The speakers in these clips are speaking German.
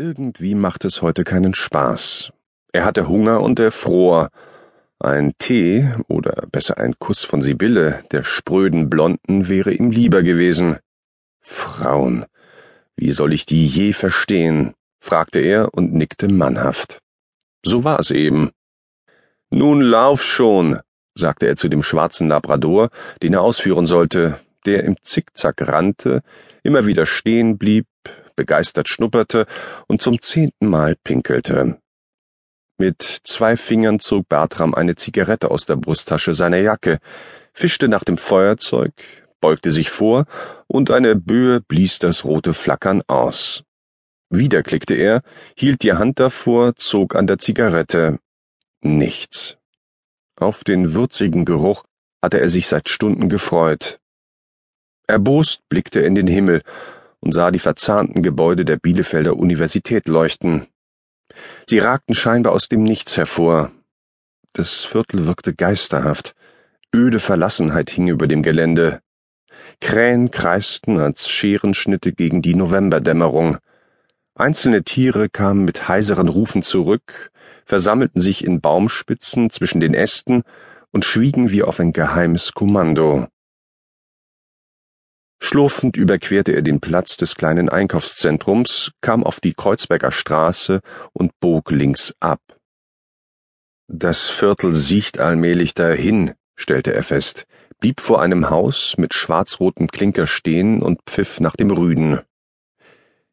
Irgendwie macht es heute keinen Spaß. Er hatte Hunger und er fror. Ein Tee oder besser ein Kuss von Sibylle, der spröden Blonden, wäre ihm lieber gewesen. Frauen, wie soll ich die je verstehen? fragte er und nickte mannhaft. So war es eben. Nun lauf schon, sagte er zu dem schwarzen Labrador, den er ausführen sollte, der im Zickzack rannte, immer wieder stehen blieb, begeistert schnupperte und zum zehnten Mal pinkelte. Mit zwei Fingern zog Bertram eine Zigarette aus der Brusttasche seiner Jacke, fischte nach dem Feuerzeug, beugte sich vor, und eine Böe blies das rote Flackern aus. Wieder klickte er, hielt die Hand davor, zog an der Zigarette. Nichts. Auf den würzigen Geruch hatte er sich seit Stunden gefreut. Erbost blickte er in den Himmel und sah die verzahnten Gebäude der Bielefelder Universität leuchten. Sie ragten scheinbar aus dem Nichts hervor. Das Viertel wirkte geisterhaft. Öde Verlassenheit hing über dem Gelände. Krähen kreisten als Scherenschnitte gegen die Novemberdämmerung. Einzelne Tiere kamen mit heiseren Rufen zurück, versammelten sich in Baumspitzen zwischen den Ästen und schwiegen wie auf ein geheimes Kommando. Schlurfend überquerte er den Platz des kleinen Einkaufszentrums, kam auf die Kreuzberger Straße und bog links ab. Das Viertel siecht allmählich dahin, stellte er fest, blieb vor einem Haus mit schwarzrotem Klinker stehen und pfiff nach dem Rüden.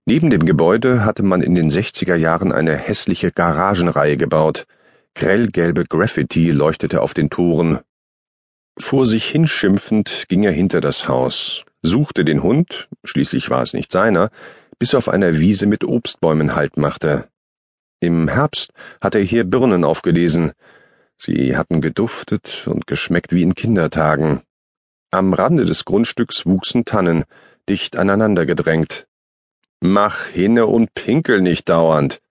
Neben dem Gebäude hatte man in den 60er Jahren eine hässliche Garagenreihe gebaut. Grellgelbe Graffiti leuchtete auf den Toren. Vor sich hinschimpfend ging er hinter das Haus, suchte den Hund, schließlich war es nicht seiner, bis er auf einer Wiese mit Obstbäumen Halt machte. Im Herbst hatte er hier Birnen aufgelesen. Sie hatten geduftet und geschmeckt wie in Kindertagen. Am Rande des Grundstücks wuchsen Tannen, dicht aneinander gedrängt. Mach hinne und pinkel nicht dauernd.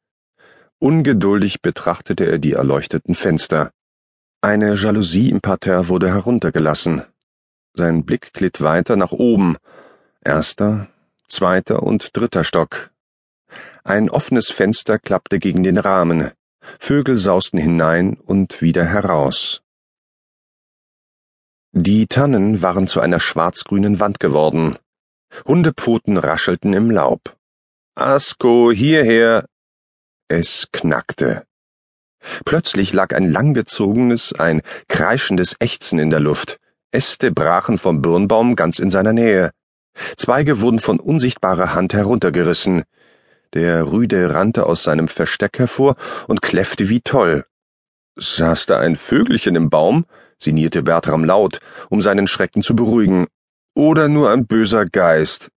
Ungeduldig betrachtete er die erleuchteten Fenster. Eine Jalousie im Parterre wurde heruntergelassen. Sein Blick glitt weiter nach oben. Erster, zweiter und dritter Stock. Ein offenes Fenster klappte gegen den Rahmen. Vögel sausten hinein und wieder heraus. Die Tannen waren zu einer schwarzgrünen Wand geworden. Hundepfoten raschelten im Laub. Asko, hierher! Es knackte. Plötzlich lag ein langgezogenes, ein kreischendes Ächzen in der Luft. Äste brachen vom Birnbaum ganz in seiner Nähe. Zweige wurden von unsichtbarer Hand heruntergerissen. Der Rüde rannte aus seinem Versteck hervor und kläffte wie toll. Saß da ein Vögelchen im Baum? sinnierte Bertram laut, um seinen Schrecken zu beruhigen. Oder nur ein böser Geist.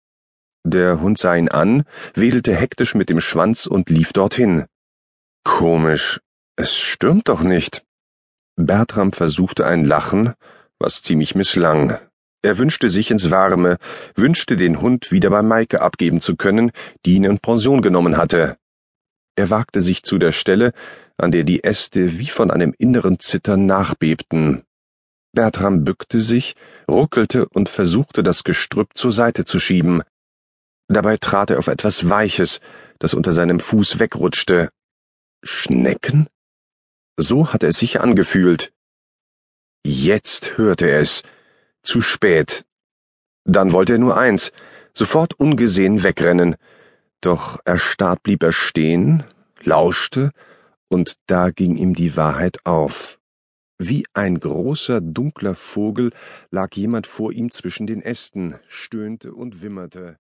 Der Hund sah ihn an, wedelte hektisch mit dem Schwanz und lief dorthin. Komisch, es stürmt doch nicht. Bertram versuchte ein Lachen, was ziemlich misslang. Er wünschte sich ins Warme, wünschte den Hund wieder bei Maike abgeben zu können, die ihn in Pension genommen hatte. Er wagte sich zu der Stelle, an der die Äste wie von einem inneren Zittern nachbebten. Bertram bückte sich, ruckelte und versuchte, das Gestrüpp zur Seite zu schieben. Dabei trat er auf etwas Weiches, das unter seinem Fuß wegrutschte. Schnecken? So hatte es sich angefühlt. Jetzt hörte er es. Zu spät. Dann wollte er nur eins, sofort ungesehen wegrennen. Doch erstarrt blieb er stehen, lauschte, und da ging ihm die Wahrheit auf. Wie ein großer, dunkler Vogel lag jemand vor ihm zwischen den Ästen, stöhnte und wimmerte.